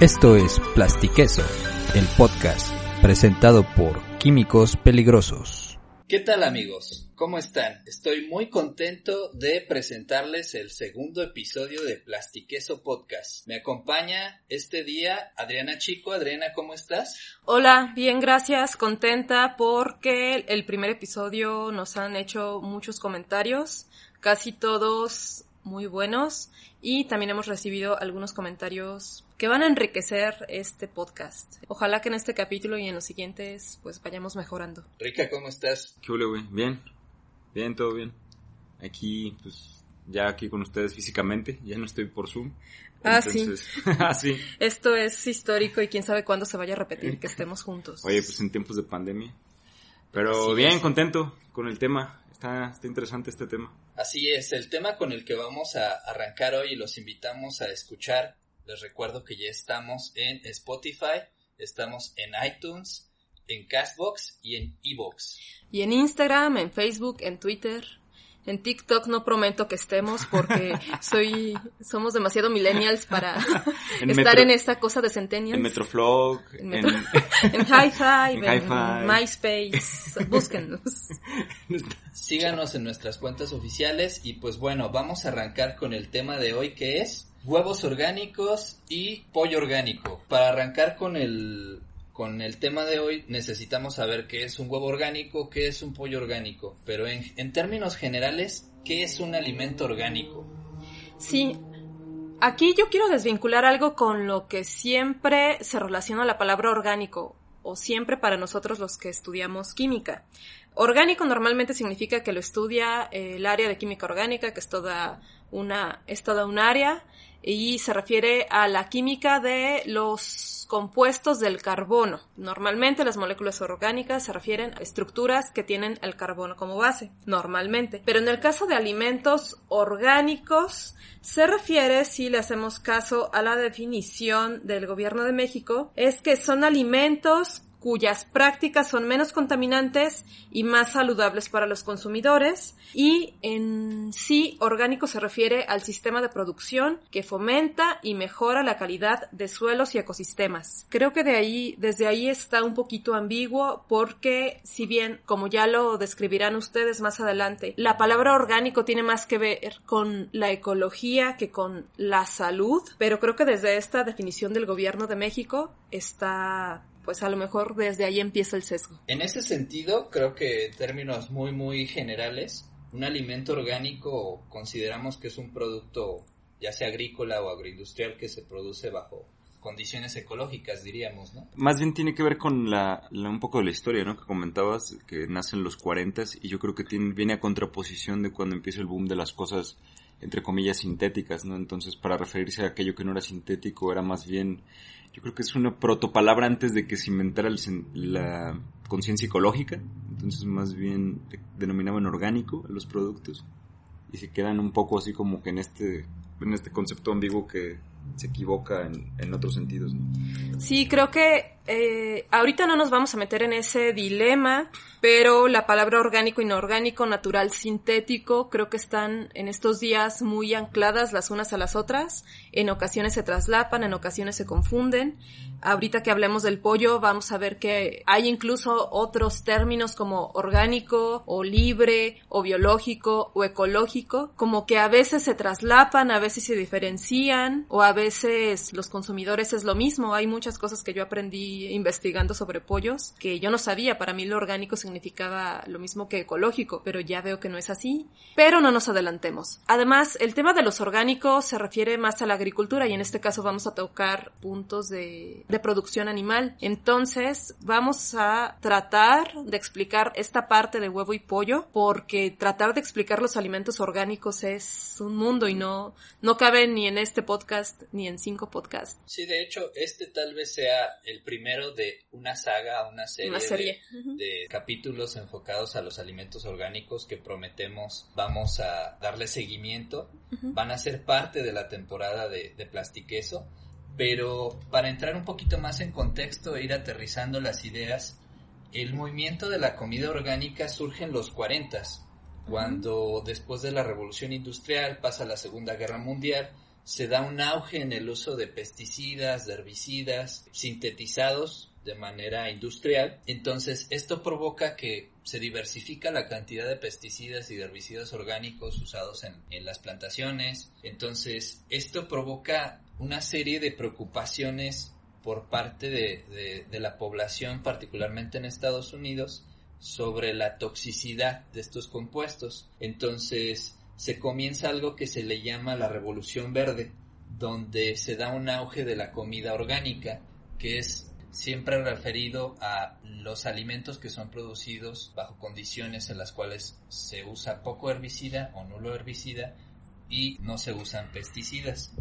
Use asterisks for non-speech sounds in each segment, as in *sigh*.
Esto es Plastiqueso, el podcast presentado por Químicos Peligrosos. ¿Qué tal amigos? ¿Cómo están? Estoy muy contento de presentarles el segundo episodio de Plastiqueso Podcast. Me acompaña este día Adriana Chico. Adriana, ¿cómo estás? Hola, bien, gracias. Contenta porque el primer episodio nos han hecho muchos comentarios, casi todos muy buenos y también hemos recibido algunos comentarios que van a enriquecer este podcast. Ojalá que en este capítulo y en los siguientes pues vayamos mejorando. Rica, ¿cómo estás? ¿Qué huele, güey? Bien, bien, todo bien. Aquí, pues, ya aquí con ustedes físicamente, ya no estoy por Zoom. Ah, sí. *laughs* ah, sí. Esto es histórico y quién sabe cuándo se vaya a repetir que estemos juntos. Oye, pues en tiempos de pandemia. Pero bien, contento con el tema. Está, está interesante este tema. Así es, el tema con el que vamos a arrancar hoy y los invitamos a escuchar. Les recuerdo que ya estamos en Spotify, estamos en iTunes, en Castbox y en Evox. Y en Instagram, en Facebook, en Twitter. En TikTok no prometo que estemos porque *laughs* soy somos demasiado millennials para En *laughs* estar Metro- en esta cosa de centennials. En Metroflog, En, en... Metro- en *laughs* High Five, En en, Hi-Fi. MySpace, búsquennos. Síganos en nuestras cuentas oficiales y pues bueno, vamos a arrancar con el tema de hoy que es huevos orgánicos y pollo orgánico. Para arrancar con el con el tema de hoy necesitamos saber qué es un huevo orgánico, qué es un pollo orgánico, pero en, en términos generales, ¿qué es un alimento orgánico? Sí, aquí yo quiero desvincular algo con lo que siempre se relaciona la palabra orgánico, o siempre para nosotros los que estudiamos química. Orgánico normalmente significa que lo estudia el área de química orgánica, que es toda una, es toda un área, y se refiere a la química de los compuestos del carbono. Normalmente las moléculas orgánicas se refieren a estructuras que tienen el carbono como base, normalmente. Pero en el caso de alimentos orgánicos, se refiere, si le hacemos caso a la definición del gobierno de México, es que son alimentos cuyas prácticas son menos contaminantes y más saludables para los consumidores y en sí orgánico se refiere al sistema de producción que fomenta y mejora la calidad de suelos y ecosistemas. Creo que de ahí desde ahí está un poquito ambiguo porque si bien como ya lo describirán ustedes más adelante, la palabra orgánico tiene más que ver con la ecología que con la salud, pero creo que desde esta definición del gobierno de México está pues a lo mejor desde ahí empieza el sesgo. En ese sentido, creo que en términos muy muy generales, un alimento orgánico consideramos que es un producto ya sea agrícola o agroindustrial que se produce bajo condiciones ecológicas, diríamos, ¿no? Más bien tiene que ver con la, la- un poco de la historia, ¿no? Que comentabas, que nace en los 40 y yo creo que tiene, viene a contraposición de cuando empieza el boom de las cosas, entre comillas, sintéticas, ¿no? Entonces, para referirse a aquello que no era sintético, era más bien, yo creo que es una protopalabra antes de que se inventara el la conciencia ecológica. Entonces, más bien de- denominaban orgánico a los productos y se quedan un poco así como que en este, en este concepto ambiguo que se equivoca en, en otros sentidos. Sí, creo que eh, ahorita no nos vamos a meter en ese dilema, pero la palabra orgánico, inorgánico, natural, sintético, creo que están en estos días muy ancladas las unas a las otras. En ocasiones se traslapan, en ocasiones se confunden. Ahorita que hablemos del pollo, vamos a ver que hay incluso otros términos como orgánico, o libre, o biológico, o ecológico, como que a veces se traslapan, a veces se diferencian, o a veces los consumidores es lo mismo. Hay muchas cosas que yo aprendí investigando sobre pollos, que yo no sabía, para mí lo orgánico significaba lo mismo que ecológico, pero ya veo que no es así. Pero no nos adelantemos. Además, el tema de los orgánicos se refiere más a la agricultura y en este caso vamos a tocar puntos de producción animal. Entonces, vamos a tratar de explicar esta parte de huevo y pollo, porque tratar de explicar los alimentos orgánicos es un mundo y no, no cabe ni en este podcast ni en cinco podcasts. Sí, de hecho, este tal vez sea el primero de una saga, una serie, Una serie. De, capítulos enfocados a los alimentos orgánicos que prometemos vamos a darle seguimiento. Van a ser parte de la temporada de, de Plastiqueso. Pero para entrar un poquito más en contexto e ir aterrizando las ideas, el movimiento de la comida orgánica surge en los 40 cuando después de la revolución industrial pasa la Segunda Guerra Mundial, se da un auge en el uso de pesticidas, herbicidas sintetizados de manera industrial. Entonces, esto provoca que se diversifica la cantidad de pesticidas y de herbicidas orgánicos usados en, en las plantaciones. Entonces, esto provoca una serie de preocupaciones por parte de, de- de la población, particularmente en Estados Unidos, sobre la toxicidad de estos compuestos. Entonces se comienza algo que se le llama la revolución verde, donde se da un auge de la comida orgánica, que es siempre referido a los alimentos que son producidos bajo condiciones en las cuales se usa poco herbicida o nulo herbicida y no se usan pesticidas.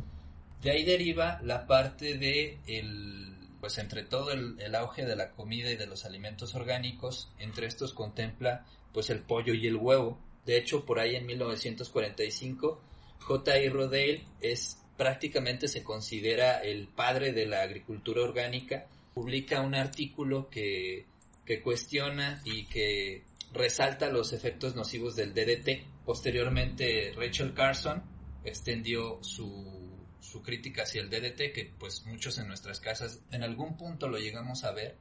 De ahí deriva la parte de el, pues entre todo el, auge de la comida y de los alimentos orgánicos, entre estos contempla pues el pollo y el huevo. De hecho, por ahí en 1945, J.I. Rodale es prácticamente se considera el padre de la agricultura orgánica. Publica un artículo que, que cuestiona y que resalta los efectos nocivos del DDT. Posteriormente, Rachel Carson extendió su, su crítica hacia el DDT, que pues muchos en nuestras casas en algún punto lo llegamos a ver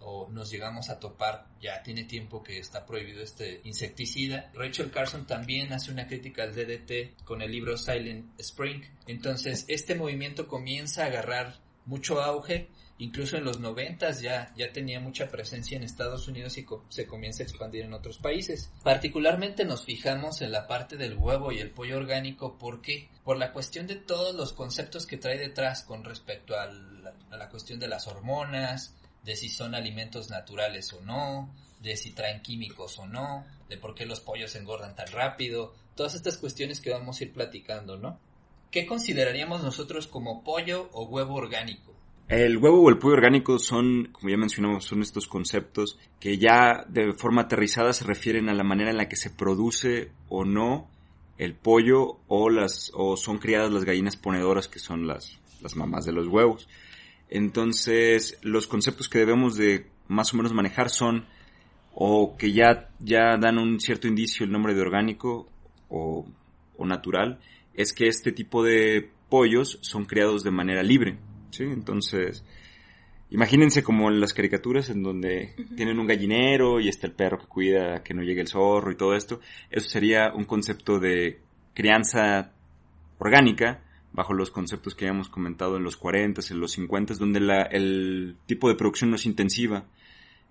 o nos llegamos a topar, ya tiene tiempo que está prohibido este insecticida. Rachel Carson también hace una crítica al DDT con el libro Silent Spring. Entonces, este movimiento comienza a agarrar mucho auge, incluso en los noventas ya, ya tenía mucha presencia en Estados Unidos y se comienza a expandir en otros países. Particularmente nos fijamos en la parte del huevo y el pollo orgánico, ¿por qué? Por la cuestión de todos los conceptos que trae detrás con respecto a la cuestión de las hormonas, de si son alimentos naturales o no, de si traen químicos o no, de por qué los pollos engordan tan rápido, todas estas cuestiones que vamos a ir platicando, ¿no? ¿Qué consideraríamos nosotros como pollo o huevo orgánico? El huevo o el pollo orgánico son, como ya mencionamos, son estos conceptos que ya de forma aterrizada se refieren a la manera en la que se produce o no el pollo o las o son criadas las gallinas ponedoras que son las las mamás de los huevos. Entonces, los conceptos que debemos de más o menos manejar son o que ya ya dan un cierto indicio el nombre de orgánico o, o natural, es que este tipo de pollos son criados de manera libre. ¿sí? Entonces, imagínense como en las caricaturas en donde tienen un gallinero y está el perro que cuida que no llegue el zorro y todo esto. Eso sería un concepto de crianza orgánica bajo los conceptos que habíamos comentado en los 40, en los 50, donde la, el tipo de producción no es intensiva.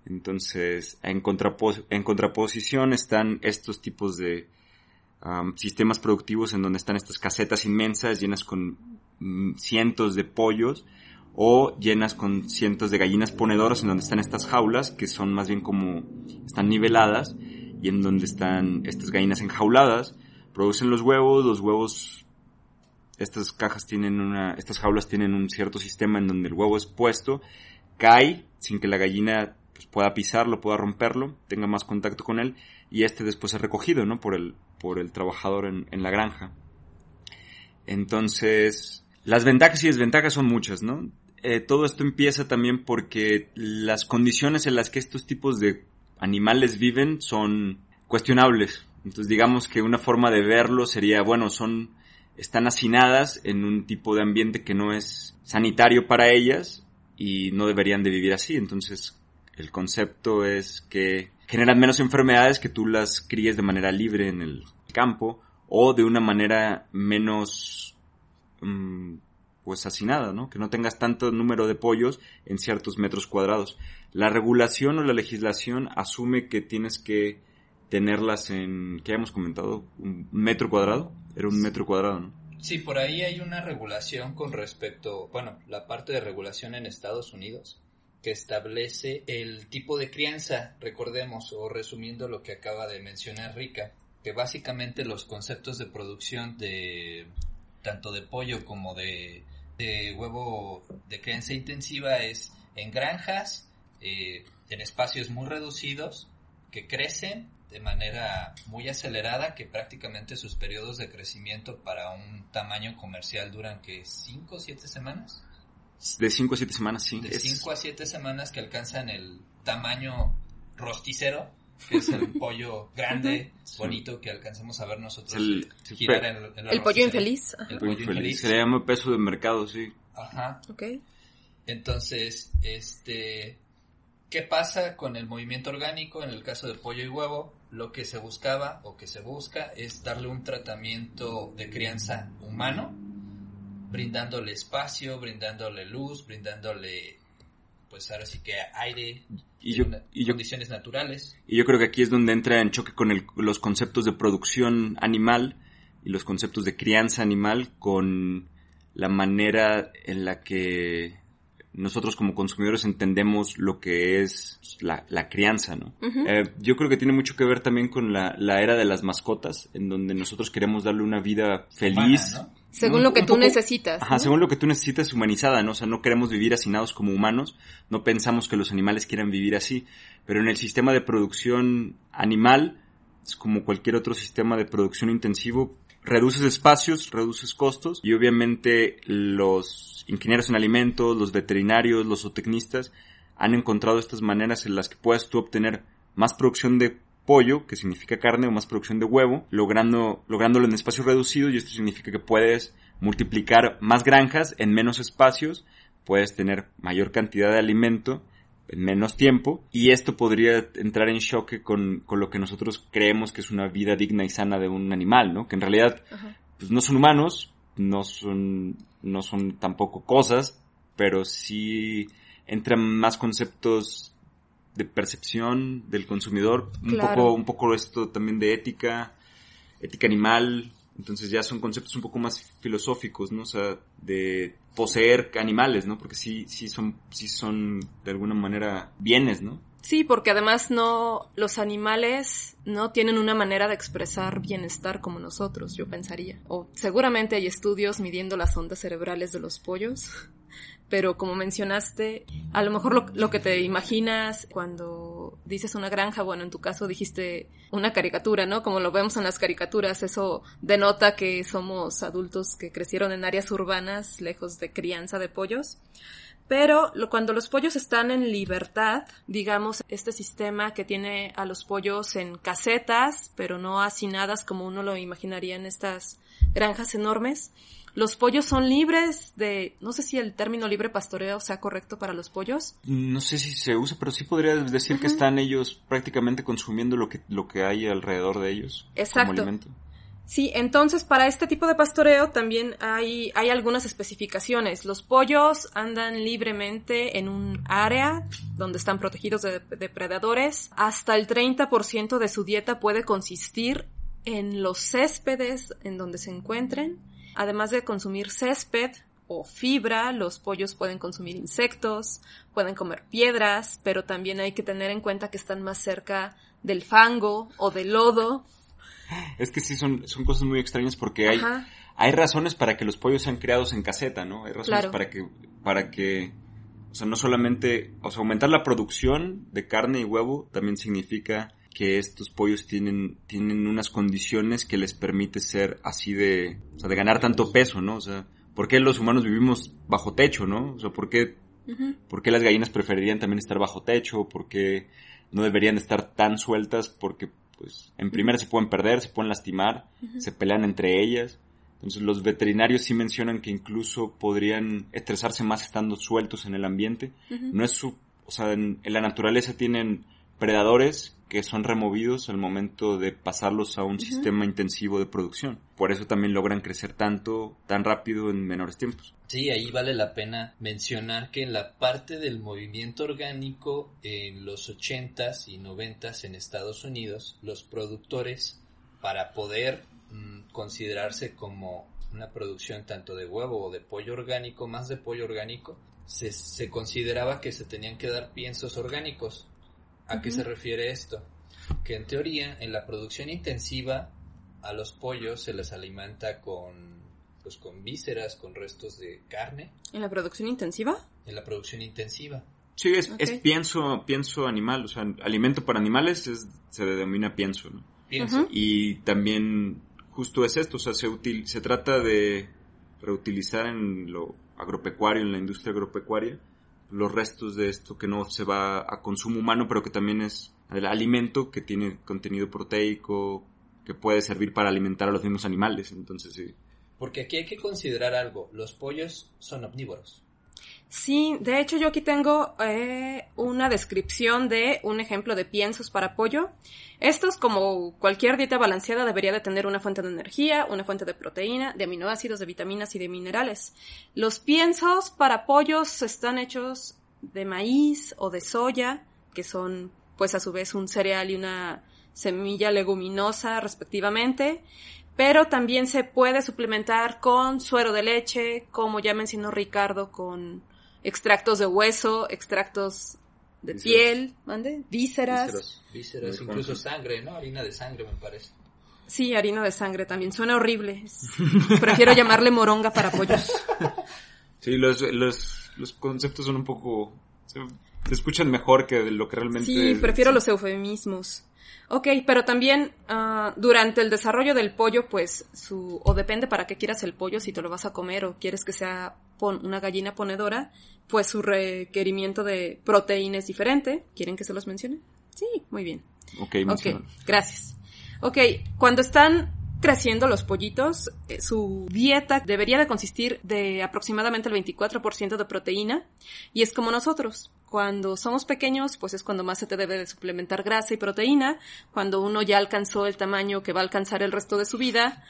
Entonces, en contraposición están estos tipos de um, sistemas productivos en donde están estas casetas inmensas llenas con mm, cientos de pollos o llenas con cientos de gallinas ponedoras en donde están estas jaulas que son más bien como están niveladas y en donde están estas gallinas enjauladas producen los huevos los huevos estas cajas tienen una estas jaulas tienen un cierto sistema en donde el huevo es puesto cae sin que la gallina pues, pueda pisarlo pueda romperlo tenga más contacto con él y este después es recogido no por el por el trabajador en, la granja entonces las ventajas y desventajas son muchas, ¿no? Eh, todo esto empieza también porque las condiciones en las que estos tipos de animales viven son cuestionables. Entonces digamos que una forma de verlo sería, bueno, son, están hacinadas en un tipo de ambiente que no es sanitario para ellas y no deberían de vivir así. Entonces el concepto es que generan menos enfermedades que tú las críes de manera libre en el campo o de una manera menos pues hacinada, ¿no? Que no tengas tanto número de pollos en ciertos metros cuadrados. La regulación o la legislación asume que tienes que tenerlas en, ¿qué hemos comentado? ¿Un metro cuadrado? Era un metro cuadrado, ¿no? Sí, por ahí hay una regulación con respecto, bueno, la parte de regulación en Estados Unidos que establece el tipo de crianza, recordemos, o resumiendo lo que acaba de mencionar Rica, que básicamente los conceptos de producción de tanto de pollo como de, huevo de crianza intensiva es en granjas, eh, en espacios muy reducidos, que crecen de manera muy acelerada, que prácticamente sus periodos de crecimiento para un tamaño comercial duran que 5 o 7 semanas. De 5 a 7 semanas, sí. De 5 a 7 semanas que alcanzan el tamaño rosticero, que es el *laughs* pollo grande, bonito, que alcancemos a ver nosotros el, girar en, el pollo infeliz. El, pollo infeliz. Se le llama peso de mercado, sí. Ajá. Ok. Entonces, este... ¿Qué pasa con el movimiento orgánico en el caso de pollo y huevo? Lo que se buscaba o que se busca es darle un tratamiento de crianza humano, brindándole espacio, brindándole luz, brindándole, pues ahora sí que aire, y, condiciones naturales. Y yo creo que aquí es donde entra en choque con los conceptos de producción animal y los conceptos de crianza animal con la manera en la que nosotros como consumidores entendemos lo que es la, crianza, ¿no? Eh, yo creo que tiene mucho que ver también con la, era de las mascotas, en donde nosotros queremos darle una vida feliz. Según lo que tú necesitas. Ajá, según lo que tú necesitas humanizada, ¿no? O sea, no queremos vivir hacinados como humanos, no pensamos que los animales quieran vivir así, pero en el sistema de producción animal, es como cualquier otro sistema de producción intensivo, reduces espacios, reduces costos y obviamente los ingenieros en alimentos, los veterinarios, los zootecnistas han encontrado estas maneras en las que puedes tú obtener más producción de pollo, que significa carne, o más producción de huevo, logrando, lográndolo en espacios reducidos y esto significa que puedes multiplicar más granjas en menos espacios, puedes tener mayor cantidad de alimento en menos tiempo y esto podría entrar en choque con, con, lo que nosotros creemos que es una vida digna y sana de un animal, ¿no? Que en realidad pues no son humanos, no son, no son tampoco cosas, pero sí entran más conceptos de percepción del consumidor, un poco, un poco esto también de ética, ética animal, entonces ya son conceptos un poco más filosóficos, ¿no? O sea, de poseer animales, ¿no? Porque sí, sí son, sí son de alguna manera bienes, ¿no? Sí, porque además no, los animales no tienen una manera de expresar bienestar como nosotros, yo pensaría. O seguramente hay estudios midiendo las ondas cerebrales de los pollos pero como mencionaste, a lo mejor lo, que te imaginas cuando dices una granja, bueno, en tu caso dijiste una caricatura, ¿no? Como lo vemos en las caricaturas, eso denota que somos adultos que crecieron en áreas urbanas, lejos de crianza de pollos. Pero cuando los pollos están en libertad, digamos, este sistema que tiene a los pollos en casetas, pero no hacinadas como uno lo imaginaría en estas granjas enormes, los pollos son libres de, no sé si el término libre pastoreo sea correcto para los pollos. No sé si se usa, pero sí podría decir que están ellos prácticamente consumiendo lo que, lo que hay alrededor de ellos. Exacto. Como alimento. Sí, entonces para este tipo de pastoreo también hay, hay algunas especificaciones. Los pollos andan libremente en un área donde están protegidos de depredadores. Hasta el 30% de su dieta puede consistir en los céspedes en donde se encuentren Además de consumir césped o fibra, los pollos pueden consumir insectos, pueden comer piedras, pero también hay que tener en cuenta que están más cerca del fango o del lodo. Es que sí, son, son cosas muy extrañas porque hay, hay razones para que los pollos sean creados en caseta, ¿no? Hay razones para que, para que, o sea, no solamente, o sea, aumentar la producción de carne y huevo también significa que estos pollos tienen, tienen unas condiciones que les permite ser así de, o sea, de ganar tanto peso, ¿no? O sea, ¿por qué los humanos vivimos bajo techo, no? O sea, ¿por qué, ¿por qué las gallinas preferirían también estar bajo techo? ¿Por qué no deberían estar tan sueltas? Porque, pues, en primera se pueden perder, se pueden lastimar, se pelean entre ellas. Entonces los veterinarios sí mencionan que incluso podrían estresarse más estando sueltos en el ambiente. No es su, o sea, en la naturaleza tienen predadores que son removidos al momento de pasarlos a un sistema intensivo de producción. Por eso también logran crecer tanto, tan rápido en menores tiempos. Sí, ahí vale la pena mencionar que en la parte del movimiento orgánico en los 80s y 90s en Estados Unidos, los productores para poder mm, considerarse como una producción tanto de huevo o de pollo orgánico, más de pollo orgánico, se, se consideraba que se tenían que dar piensos orgánicos. ¿A qué se refiere esto? Que en teoría, en la producción intensiva, a los pollos se les alimenta con pues con vísceras, con restos de carne. ¿En la producción intensiva? En la producción intensiva. Sí, es, es pienso, pienso animal, o sea, alimento para animales se denomina pienso, ¿no? Pienso. Y también justo es esto, o sea, se, util, se trata de reutilizar en lo agropecuario, en la industria agropecuaria, los restos de esto que no se va a consumo humano, pero que también es el alimento que tiene contenido proteico, que puede servir para alimentar a los mismos animales, entonces sí. Porque aquí hay que considerar algo, los pollos son omnívoros. Sí, de hecho yo aquí tengo eh, una descripción de un ejemplo de piensos para pollo. Estos, como cualquier dieta balanceada, debería de tener una fuente de energía, una fuente de proteína, de aminoácidos, de vitaminas y de minerales. Los piensos para pollos están hechos de maíz o de soya, que son pues a su vez un cereal y una semilla leguminosa respectivamente pero también se puede suplementar con suero de leche, como ya mencionó Ricardo, con extractos de hueso, extractos de piel, ¿mande? Vísceras. Vísceras, vísceras incluso sangre, ¿no? Harina de sangre, me parece. Sí, harina de sangre también. Suena horrible. Prefiero llamarle moronga para pollos. *laughs* Sí, los, los, los conceptos son un poco... Se, escuchan mejor que lo que realmente... Sí, prefiero los eufemismos. Ok, pero también uh, durante el desarrollo del pollo, pues su, o depende para qué quieras el pollo, si te lo vas a comer o quieres que sea pon, una gallina ponedora, pues su requerimiento de proteína es diferente. ¿Quieren que se los mencione? Sí, muy bien. Ok, okay gracias. Ok, cuando están creciendo los pollitos, eh, su dieta debería de consistir de aproximadamente el 24% de proteína y es como nosotros. Cuando somos pequeños, pues es cuando más se te debe de suplementar grasa y proteína. Cuando uno ya alcanzó el tamaño que va a alcanzar el resto de su vida,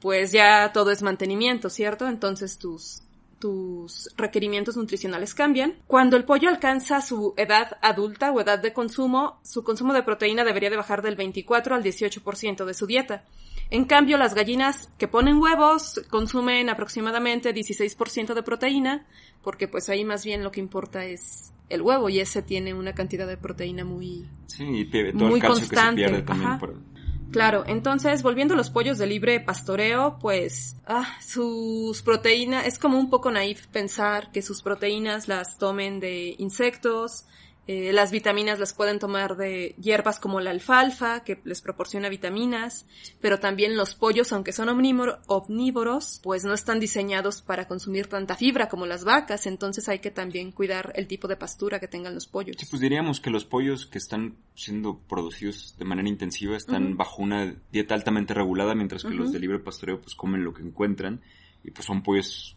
pues ya todo es mantenimiento, ¿cierto? Entonces tus tus requerimientos nutricionales cambian. Cuando el pollo alcanza su edad adulta o edad de consumo, su consumo de proteína debería de bajar del 24 al 18% de su dieta. En cambio, las gallinas que ponen huevos consumen aproximadamente 16% de proteína, porque pues ahí más bien lo que importa es el huevo y ese tiene una cantidad de proteína muy, sí, y todo muy el constante. Que se pierde también Claro, entonces volviendo a los pollos de libre pastoreo, pues ah, sus proteínas, es como un poco naif pensar que sus proteínas las tomen de insectos, eh, las vitaminas las pueden tomar de hierbas como la alfalfa, que les proporciona vitaminas, pero también los pollos, aunque son omnívoros, pues no están diseñados para consumir tanta fibra como las vacas, entonces hay que también cuidar el tipo de pastura que tengan los pollos. Sí, pues diríamos que los pollos que están siendo producidos de manera intensiva están bajo una dieta altamente regulada, mientras que los de libre pastoreo pues comen lo que encuentran y pues son pollos,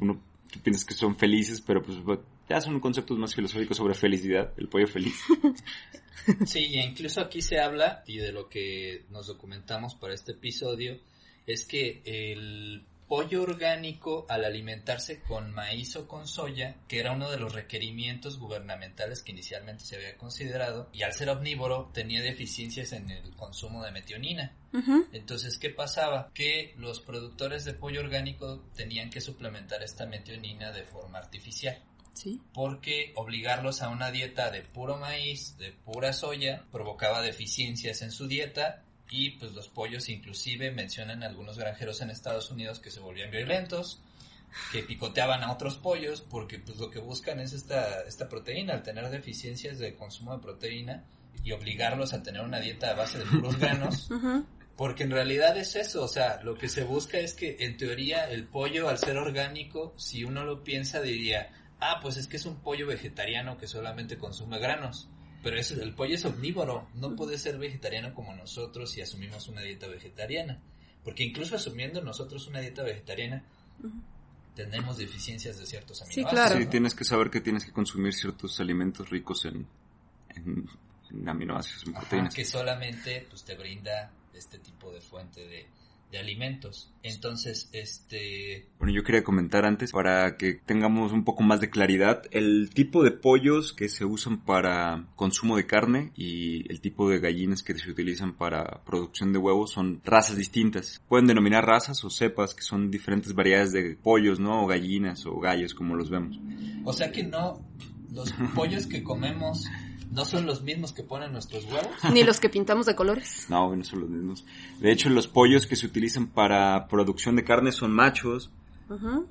uno piensas que son felices, pero pues ya son conceptos más filosóficos sobre felicidad, el pollo feliz. *laughs* Sí, e incluso aquí se habla, y de lo que nos documentamos para este episodio, es que el pollo orgánico al alimentarse con maíz o con soya, que era uno de los requerimientos gubernamentales que inicialmente se había considerado, y al ser omnívoro tenía deficiencias en el consumo de metionina. Entonces, ¿qué pasaba? Que los productores de pollo orgánico tenían que suplementar esta metionina de forma artificial. Porque obligarlos a una dieta de puro maíz, de pura soya, provocaba deficiencias en su dieta y pues los pollos inclusive mencionan algunos granjeros en Estados Unidos que se volvían violentos, que picoteaban a otros pollos porque pues lo que buscan es esta, esta proteína, al tener deficiencias de consumo de proteína y obligarlos a tener una dieta a base de puros granos. *laughs* Porque en realidad es eso, o sea, lo que se busca es que en teoría el pollo al ser orgánico, si uno lo piensa diría, ah, pues es que es un pollo vegetariano que solamente consume granos. Pero eso, el pollo es omnívoro, no puede ser vegetariano como nosotros si asumimos una dieta vegetariana. Porque incluso asumiendo nosotros una dieta vegetariana, tenemos deficiencias de ciertos aminoácidos. Sí, claro. Sí, tienes que saber que tienes que consumir ciertos alimentos ricos en, en aminoácidos, en Ajá, proteínas. que solamente pues te brinda este tipo de fuente de, de alimentos. Entonces, este Bueno, yo quería comentar antes, para que tengamos un poco más de claridad, el tipo de pollos que se usan para consumo de carne y el tipo de gallinas que se utilizan para producción de huevos son razas distintas. Pueden denominar razas o cepas, que son diferentes variedades de pollos, ¿no? O gallinas o gallos, como los vemos. O sea que no, los *laughs* pollos que comemos no son los mismos que ponen nuestros huevos. Ni los que pintamos de colores. No, no son los mismos. De hecho, los pollos que se utilizan para producción de carne son machos.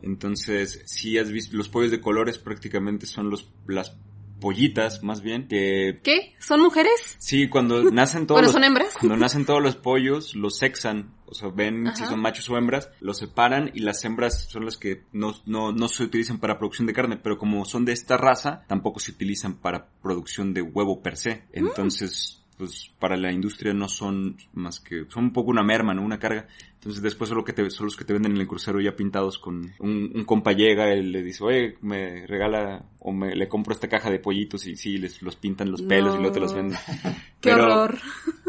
Entonces, si has visto, los pollos de colores prácticamente son los, las pollitas, más bien, que ¿Qué? ¿Son mujeres? Sí, cuando *laughs* nacen todos los, ¿son hembras? cuando nacen todos los pollos, los sexan, o sea, ven si Ajá. son machos o hembras, los separan y las hembras son las que no, no, no se utilizan para producción de carne, pero como son de esta raza, tampoco se utilizan para producción de huevo per se. Mm. Entonces, pues para la industria no son más que, son un poco una merma, ¿no? Una carga. Entonces después solo que te, son los que te venden en el crucero ya pintados con un, un compa llega y le dice, oye, me regala o me le compro esta caja de pollitos y sí, les los pintan los pelos y luego te los No. venden. *laughs* ¡Qué Pero- horror!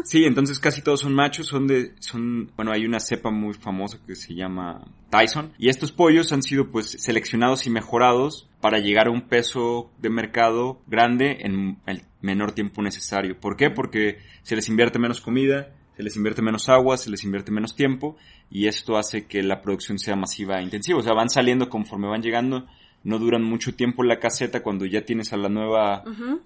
Sí, entonces casi todos son machos, son de, son, bueno, hay una cepa muy famosa que se llama Tyson, y estos pollos han sido pues seleccionados y mejorados para llegar a un peso de mercado grande en el menor tiempo necesario. ¿Por qué? Porque se les invierte menos comida, se les invierte menos agua, se les invierte menos tiempo, y esto hace que la producción sea masiva e intensiva. O sea, van saliendo conforme van llegando, no duran mucho tiempo en la caseta cuando ya tienes a la nueva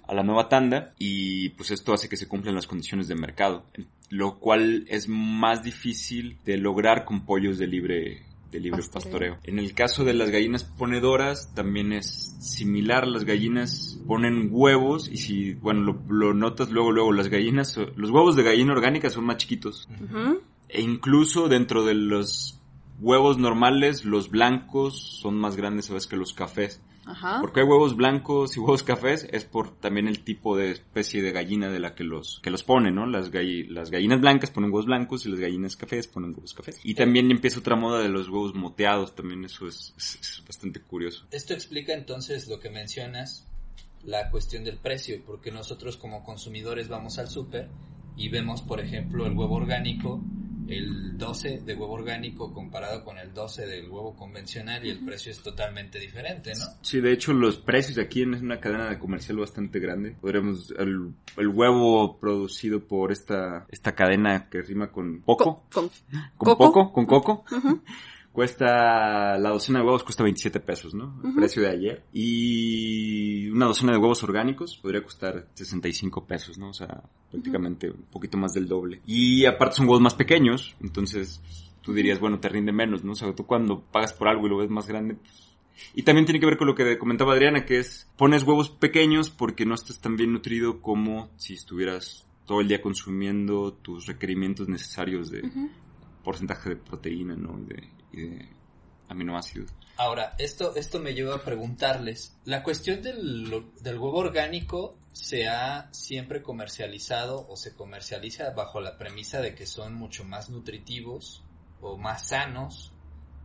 a la nueva tanda y pues esto hace que se cumplan las condiciones de mercado, lo cual es más difícil de lograr con pollos de libre de libre Pastoreo. pastoreo. En el caso de las gallinas ponedoras también es similar, las gallinas ponen huevos y si, bueno, lo, lo notas luego, luego, las gallinas, los huevos de gallina orgánica son más chiquitos e incluso dentro de los huevos normales, los blancos son más grandes a veces que los cafés. Ajá. Porque hay huevos blancos y huevos cafés es por también el tipo de especie de gallina de la que los que los ponen, ¿no? Las, galli- las gallinas blancas ponen huevos blancos y las gallinas cafés ponen huevos cafés. Y también empieza otra moda de los huevos moteados, también eso es, es- es bastante curioso. Esto explica entonces lo que mencionas, la cuestión del precio, porque nosotros como consumidores vamos al súper y vemos, por ejemplo, el huevo orgánico, el 12 de huevo orgánico comparado con el 12 del huevo convencional y el precio es totalmente diferente, ¿no? Sí, de hecho los precios aquí en es una cadena de comercial bastante grande. Podríamos el, el huevo producido por esta esta cadena que rima con poco, Con- con- con ¿Coco? poco, con coco. Ujú. Cuesta, la docena de huevos cuesta 27 pesos, ¿no? El precio de ayer. Y una docena de huevos orgánicos podría costar 65 pesos, ¿no? O sea, prácticamente un poquito más del doble. Y aparte son huevos más pequeños, entonces tú dirías, bueno, te rinde menos, ¿no? O sea, tú cuando pagas por algo y lo ves más grande, pues... Y también tiene que ver con lo que comentaba Adriana, que es, pones huevos pequeños porque no estás tan bien nutrido como si estuvieras todo el día consumiendo tus requerimientos necesarios de porcentaje de proteína, ¿no? Y de, y de aminoácidos. Ahora, esto, esto me lleva a preguntarles, la cuestión del, del huevo orgánico se ha siempre comercializado o se comercializa bajo la premisa de que son mucho más nutritivos o más sanos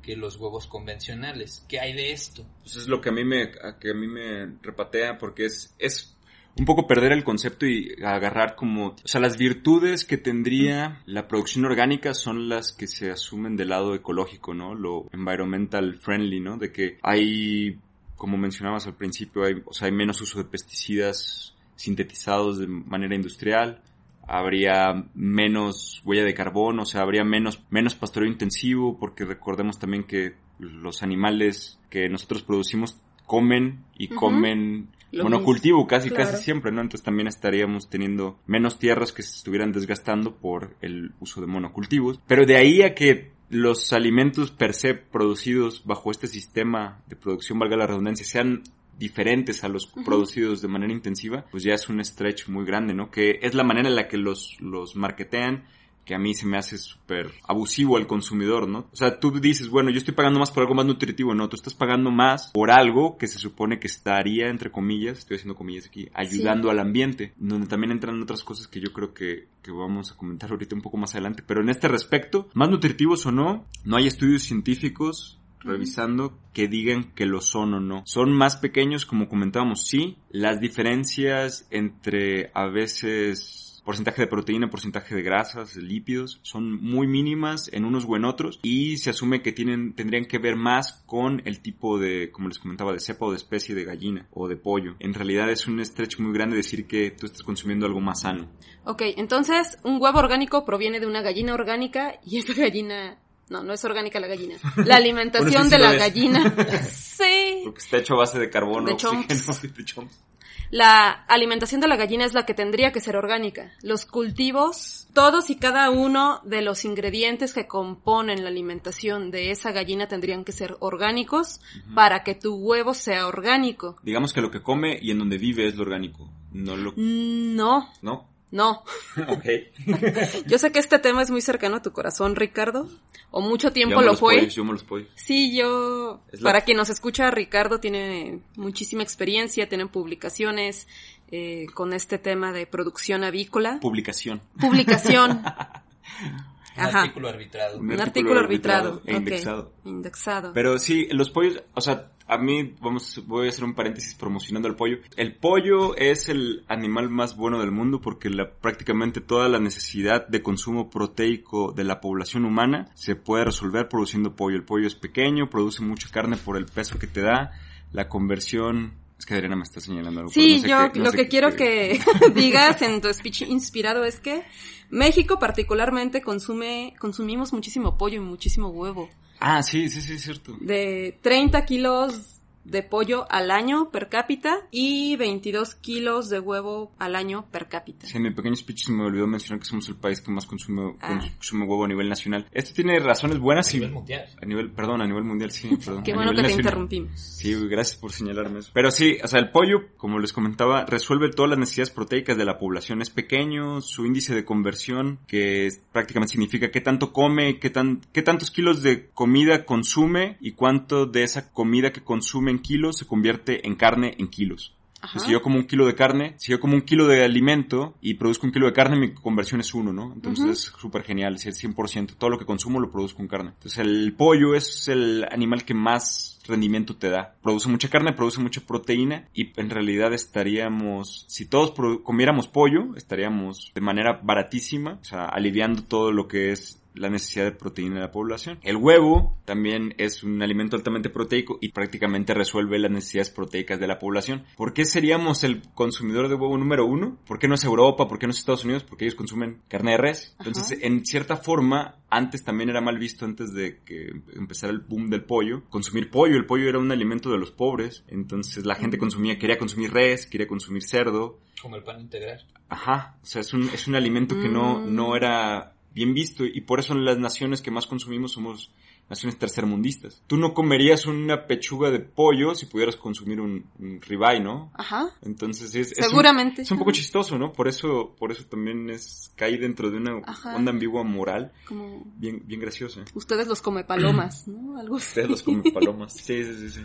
que los huevos convencionales. ¿Qué hay de esto? Pues es lo que a mí me, a que a mí me repatea porque es, es un poco perder el concepto y agarrar como, o sea, las virtudes que tendría la producción orgánica son las que se asumen del lado ecológico, ¿no? Lo environmental friendly, ¿no? De que hay, como mencionabas al principio, hay, o sea, hay menos uso de pesticidas sintetizados de manera industrial, habría menos huella de carbono, o sea, habría menos, menos pastoreo intensivo, porque recordemos también que los animales que nosotros producimos comen y comen Lo monocultivo casi Claro. casi siempre, ¿no? Entonces también estaríamos teniendo menos tierras que se estuvieran desgastando por el uso de monocultivos. Pero de ahí a que los alimentos per se producidos bajo este sistema de producción, valga la redundancia, sean diferentes a los producidos de manera intensiva, pues ya es un stretch muy grande, ¿no? Que es la manera en la que los, los marketean, que a mí se me hace súper abusivo al consumidor, ¿no? O sea, tú dices, bueno, yo estoy pagando más por algo más nutritivo, no, tú estás pagando más por algo que se supone que estaría, entre comillas, estoy haciendo comillas aquí, ayudando al ambiente, donde también entran otras cosas que yo creo que, que vamos a comentar ahorita un poco más adelante, pero en este respecto, más nutritivos o no, no hay estudios científicos revisando que digan que lo son o no. Son más pequeños, como comentábamos, sí. Las diferencias entre a veces porcentaje de proteína, porcentaje de grasas, de lípidos, son muy mínimas en unos o en otros y se asume que tienen, tendrían que ver más con el tipo de, como les comentaba, de cepa o de especie de gallina o de pollo. En realidad es un stretch muy grande decir que tú estás consumiendo algo más sano. Ok, entonces un huevo orgánico proviene de una gallina orgánica y esa gallina no, no es orgánica la gallina. *laughs* La alimentación Bueno, sí, sí de la es. gallina. *laughs* sí. Porque está hecho a base de carbono, De oxígeno de chomps. La alimentación de la gallina es la que tendría que ser orgánica. Los cultivos, todos y cada uno de los ingredientes que componen la alimentación de esa gallina tendrían que ser orgánicos para que tu huevo sea orgánico. Digamos que lo que come y en donde vive es lo orgánico. No lo... No, ¿No? No. *laughs* Ok. *laughs* Yo sé que este tema es muy cercano a tu corazón, Ricardo. O mucho tiempo lo fue. pollos, yo amo los pollos. Sí, yo, la- para quien nos escucha, Ricardo tiene muchísima experiencia, tiene publicaciones eh, con este tema de producción avícola. Publicación. Publicación. *laughs* Un Ajá. artículo arbitrado. Un Un artículo arbitrado. e indexado. Indexado. Pero sí, los pollos, o sea, a mí, vamos, voy a hacer un paréntesis promocionando al pollo. El pollo es el animal más bueno del mundo porque la, prácticamente toda la necesidad de consumo proteico de la población humana se puede resolver produciendo pollo. El pollo es pequeño, produce mucha carne por el peso que te da, la conversión... Es que Adriana me está señalando algo. Sí, no sé yo qué- no lo sé que qué- quiero que *laughs* digas en tu speech inspirado es que México particularmente consume, consumimos muchísimo pollo y muchísimo huevo. Ah, sí, sí, sí, es cierto. De 30 kilos de pollo al año per cápita y 22 kilos de huevo al año per cápita. Sí, en mi pequeño speech se me olvidó mencionar que somos el país que más consume, Ah. consume huevo a nivel nacional. Esto tiene razones buenas A y... nivel mundial. A nivel, perdón, a nivel mundial, sí, *laughs* perdón. Qué a bueno que nivel te nacional. interrumpimos. Sí, gracias por señalarme eso. Pero sí, o sea, el pollo, como les comentaba, resuelve todas las necesidades proteicas de la población. Es pequeño, su índice de conversión, que es- prácticamente significa qué tanto come, qué, tan, qué tantos kilos de comida consume y cuánto de esa comida que consume en kilos se convierte en carne en kilos. Ajá. Si yo como un kilo de carne, si yo como un kilo de alimento y produzco un kilo de carne, mi conversión es uno, ¿no? Entonces es súper genial, si es 100%. Todo lo que consumo lo produzco en carne. Entonces el pollo es el animal que más rendimiento te da. Produce mucha carne, produce mucha proteína y en realidad estaríamos, si todos comiéramos pollo, estaríamos de manera baratísima, o sea, aliviando todo lo que es la necesidad de proteína de la población. El huevo también es un alimento altamente proteico y prácticamente resuelve las necesidades proteicas de la población. ¿Por qué seríamos el consumidor de huevo número uno? ¿Por qué no es Europa? ¿Por qué no es Estados Unidos? Porque ellos consumen carne de res. Entonces, Ajá. en cierta forma, antes también era mal visto, antes de que empezara el boom del pollo, consumir pollo. El pollo era un alimento de los pobres. Entonces, la gente consumía, quería consumir res, quería consumir cerdo. Como el pan integral. Ajá, o sea, es un, es un alimento que no, Mm. no era bien visto y por eso las naciones que más consumimos somos naciones tercermundistas. Tú no comerías una pechuga de pollo si pudieras consumir un, un ribeye, ¿no? Ajá. Entonces es, es un- Seguramente. es un poco chistoso, ¿no? Por eso, por eso también es cae dentro de una Ajá. onda ambigua moral Como bien, bien graciosa. ustedes los come palomas, ¿no? *clears throat* Algo así. Ustedes los comen palomas. Sí, sí, sí, sí.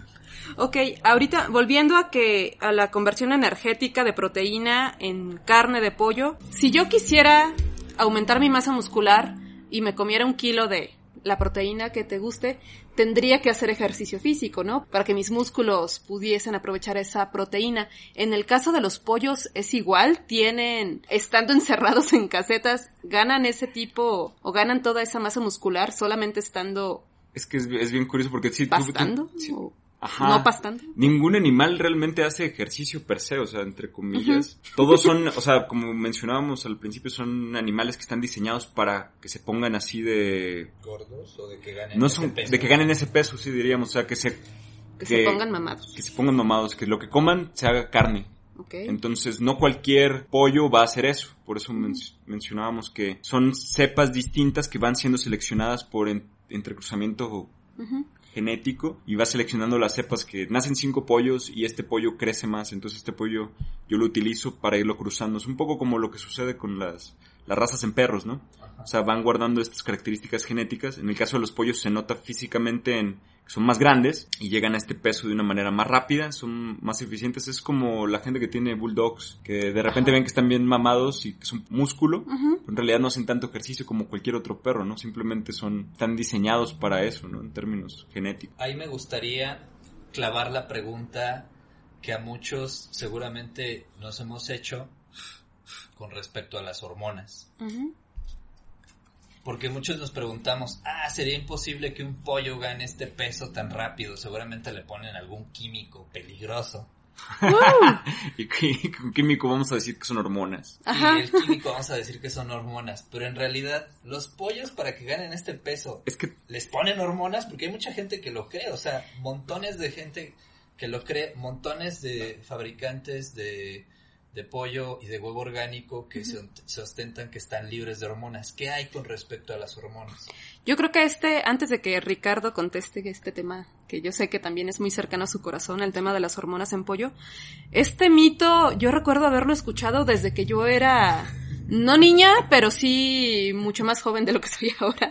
Ok, ahorita volviendo a que a la conversión energética de proteína en carne de pollo, si yo quisiera aumentar mi masa muscular y me comiera un kilo de la proteína que te guste, tendría que hacer ejercicio físico, ¿no? Para que mis músculos pudiesen aprovechar esa proteína. En el caso de los pollos es igual, tienen, estando *laughs* encerrados en casetas, ganan ese tipo o ganan toda esa masa muscular solamente estando Es que es, es bien curioso porque sí, tú- tú- pastando sí, o ajá. no pastando. Ningún animal realmente hace ejercicio per se, o sea, entre comillas. *laughs* Todos son, o sea, como mencionábamos al principio, son animales que están diseñados para que se pongan así de... ¿Gordos o de que ganen No ese son, peso? de que ganen ese peso, sí diríamos, o sea, que se, Que, Que- se pongan mamados. que se pongan mamados, que lo que coman se haga carne. Ok. Entonces, no cualquier pollo va a hacer eso. Por eso men- mencionábamos que son cepas distintas que van siendo seleccionadas por en- entrecruzamiento. Genético y va seleccionando las cepas que nacen cinco pollos y este pollo crece más. Entonces este pollo yo lo utilizo para irlo cruzando. Es un poco como lo que sucede con las, las razas en perros, ¿no? Ajá. O sea, van guardando estas características genéticas. En el caso de los pollos se nota físicamente en que son más grandes y llegan a este peso de una manera más rápida, son más eficientes. Es como la gente que tiene bulldogs, que de repente ven que están bien mamados y que son músculo, pero en realidad no hacen tanto ejercicio como cualquier otro perro, ¿no? Simplemente son, están diseñados para eso, ¿no? En términos genéticos. Ahí me gustaría clavar la pregunta que a muchos seguramente nos hemos hecho con respecto a las hormonas. Porque muchos nos preguntamos, ah, sería imposible que un pollo gane este peso tan rápido. Seguramente le ponen algún químico peligroso. *laughs* y con químico vamos a decir que son hormonas. Y el químico vamos a decir que son hormonas. Pero en realidad, los pollos para que ganen este peso, es que les ponen hormonas porque hay mucha gente que lo cree. O sea, montones de gente que lo cree, montones de fabricantes de de pollo y de huevo orgánico que se, ostentan que están libres de hormonas. ¿Qué hay con respecto a las hormonas? Yo creo que este, antes de que Ricardo conteste este tema, que yo sé que también es muy cercano a su corazón, el tema de las hormonas en pollo, este mito yo recuerdo haberlo escuchado desde que yo era no niña, pero sí mucho más joven de lo que soy ahora.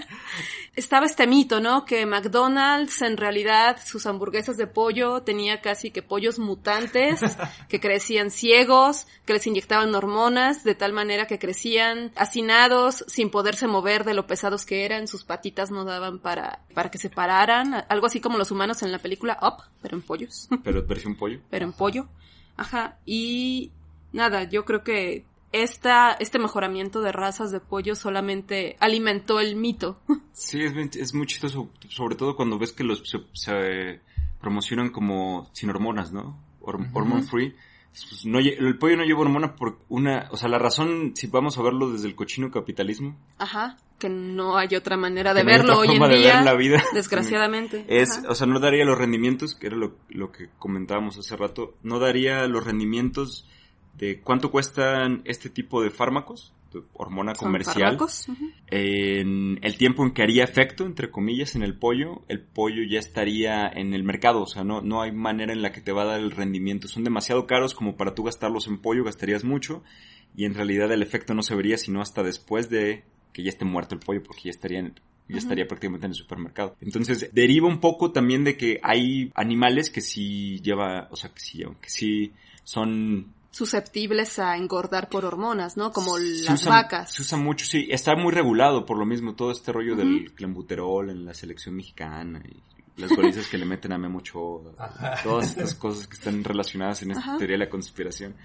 Estaba este mito, ¿no? Que McDonald's en realidad sus hamburguesas de pollo tenía casi que pollos mutantes, *laughs* que crecían ciegos, que les inyectaban hormonas de tal manera que crecían hacinados, sin poderse mover de lo pesados que eran, sus patitas no daban para, para que se pararan, algo así como los humanos en la película Up, pero en pollos. Pero versión pollo. Pero en pollo. Ajá. Y nada, yo creo que esta, este mejoramiento de razas de pollo solamente alimentó el mito. *laughs* Sí, es, es muy chistoso, sobre todo cuando ves que los se, promocionan como sin hormonas, ¿no? Hormone free. Pues, no, el pollo no lleva hormona por una, o sea, la razón, si vamos a verlo desde el cochino capitalismo. Ajá, que no hay otra manera de verlo hoy en día. la vida, *laughs* desgraciadamente. Es, o sea, no daría los rendimientos, que era lo, lo que comentábamos hace rato, no daría los rendimientos de cuánto cuestan este tipo de fármacos, de hormona comercial, en el tiempo en que haría efecto, entre comillas, en el pollo, el pollo ya estaría en el mercado, o sea, no, no hay manera en la que te va a dar el rendimiento. Son demasiado caros como para tú gastarlos en pollo, gastarías mucho, y en realidad el efecto no se vería sino hasta después de que ya esté muerto el pollo, porque ya estaría ya estaría prácticamente en el supermercado. Entonces, deriva un poco también de que hay animales que sí lleva, o sea, que sí, que sí son susceptibles a engordar por hormonas, ¿no? Como las vacas. Se usa mucho, sí. Está muy regulado por lo mismo todo este rollo del clenbuterol en la selección mexicana y las golizas que le meten a Memo Todas estas cosas que están relacionadas en esta teoría de la conspiración.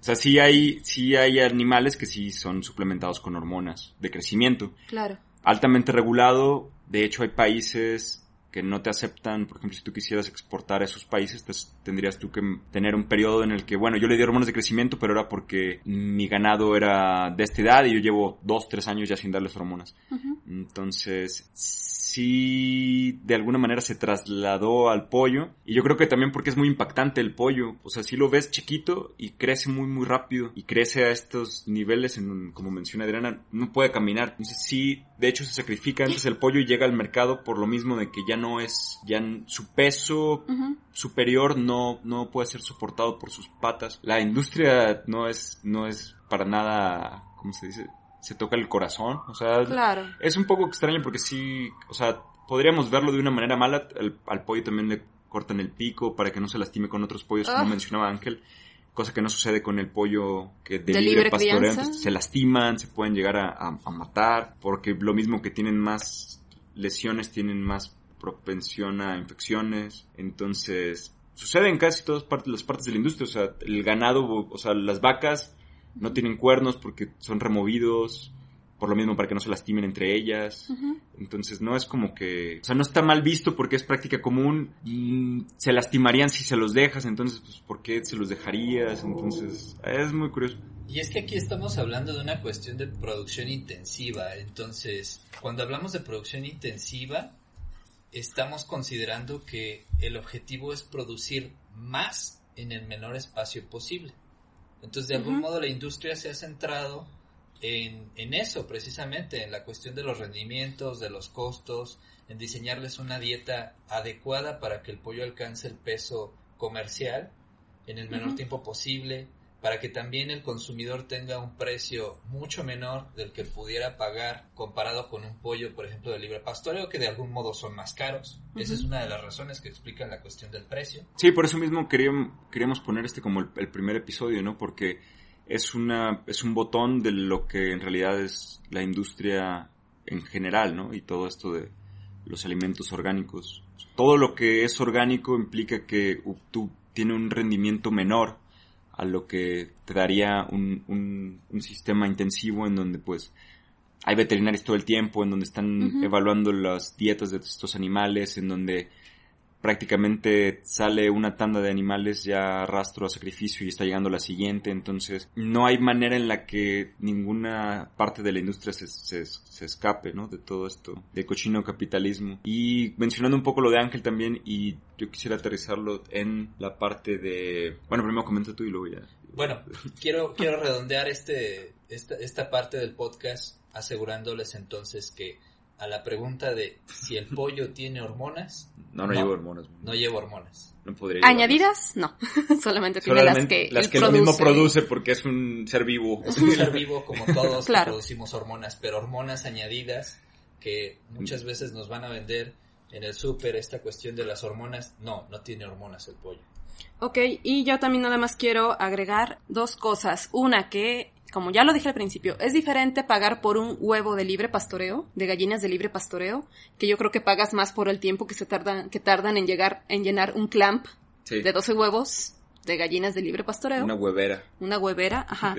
O sea, sí hay, sí hay animales que sí son suplementados con hormonas de crecimiento. Claro. Altamente regulado. De hecho, hay países que no te aceptan, por ejemplo, si tú quisieras exportar a esos países, tendrías tú que tener un periodo en el que, bueno, yo le di hormonas de crecimiento, pero era porque mi ganado era de esta edad y yo llevo dos, tres años ya sin darles hormonas. Entonces, sí, de alguna manera se trasladó al pollo. Y yo creo que también porque es muy impactante el pollo. O sea, si lo ves chiquito y crece muy, muy rápido. Y crece a estos niveles, en, como menciona Adriana, no puede caminar. Entonces sí, de hecho se sacrifica antes el pollo y llega al mercado por lo mismo de que ya no es, ya su peso superior no, no puede ser soportado por sus patas. La industria no es, no es para nada, ¿cómo se dice? Se toca el corazón. O sea, es un poco extraño porque sí, o sea, podríamos verlo de una manera mala. al pollo también le cortan el pico para que no se lastime con otros pollos, como ah. mencionaba Ángel. Cosa que no sucede con el pollo que de, libre, pastoreo. se lastiman, se pueden llegar a, matar, porque lo mismo que tienen más lesiones, tienen más propensión a infecciones. Entonces, sucede en casi todas partes, las partes de la industria. O sea, el ganado, o sea, las vacas no tienen cuernos porque son removidos, por lo mismo para que no se lastimen entre ellas. Entonces no es como que, o sea, no está mal visto porque es práctica común, y se lastimarían si se los dejas, entonces, pues, ¿por qué se los dejarías? Entonces, es muy curioso. Y es que aquí estamos hablando de una cuestión de producción intensiva, entonces, cuando hablamos de producción intensiva, estamos considerando que el objetivo es producir más en el menor espacio posible. Entonces, de algún modo, la industria se ha centrado en, en, eso, precisamente, en la cuestión de los rendimientos, de los costos, en diseñarles una dieta adecuada para que el pollo alcance el peso comercial en el menor tiempo posible, para que también el consumidor tenga un precio mucho menor del que pudiera pagar comparado con un pollo, por ejemplo, de libre pastoreo, que de algún modo son más caros. Esa es una de las razones que explican la cuestión del precio. Sí, por eso mismo queríamos, queríamos poner este como el, el primer episodio, ¿no? Porque es, una, es un botón de lo que en realidad es la industria en general, ¿no? Y todo esto de los alimentos orgánicos. Todo lo que es orgánico implica que tú tiene un rendimiento menor a lo que te daría un, un, sistema intensivo en donde pues hay veterinarios todo el tiempo, en donde están evaluando las dietas de estos animales, en donde prácticamente sale una tanda de animales ya rastro a sacrificio y está llegando la siguiente, entonces no hay manera en la que ninguna parte de la industria se, se, escape, ¿no? De todo esto, de cochino capitalismo. Y mencionando un poco lo de Ángel también, y yo quisiera aterrizarlo en la parte de... Bueno, primero comenta tú y luego ya. Bueno, quiero, quiero redondear este, esta, esta parte del podcast asegurándoles entonces que a la pregunta de si el pollo tiene hormonas. No, no, llevo hormonas. No llevo hormonas. No podría ¿Añadidas? No. *laughs* Solamente tiene las que Las que lo mismo produce porque es un ser vivo. Es un ser vivo como todos *laughs* que producimos hormonas, pero hormonas añadidas que muchas veces nos van a vender en el súper esta cuestión de las hormonas. No, no tiene hormonas el pollo. Ok, y yo también nada más quiero agregar dos cosas. Una que como ya lo dije al principio, es diferente pagar por un huevo de libre pastoreo, de gallinas de libre pastoreo, que yo creo que pagas más por el tiempo que se tardan, que tardan en llegar, en llenar un clamp de 12 huevos, de gallinas de libre pastoreo. Una huevera. Una huevera, ajá.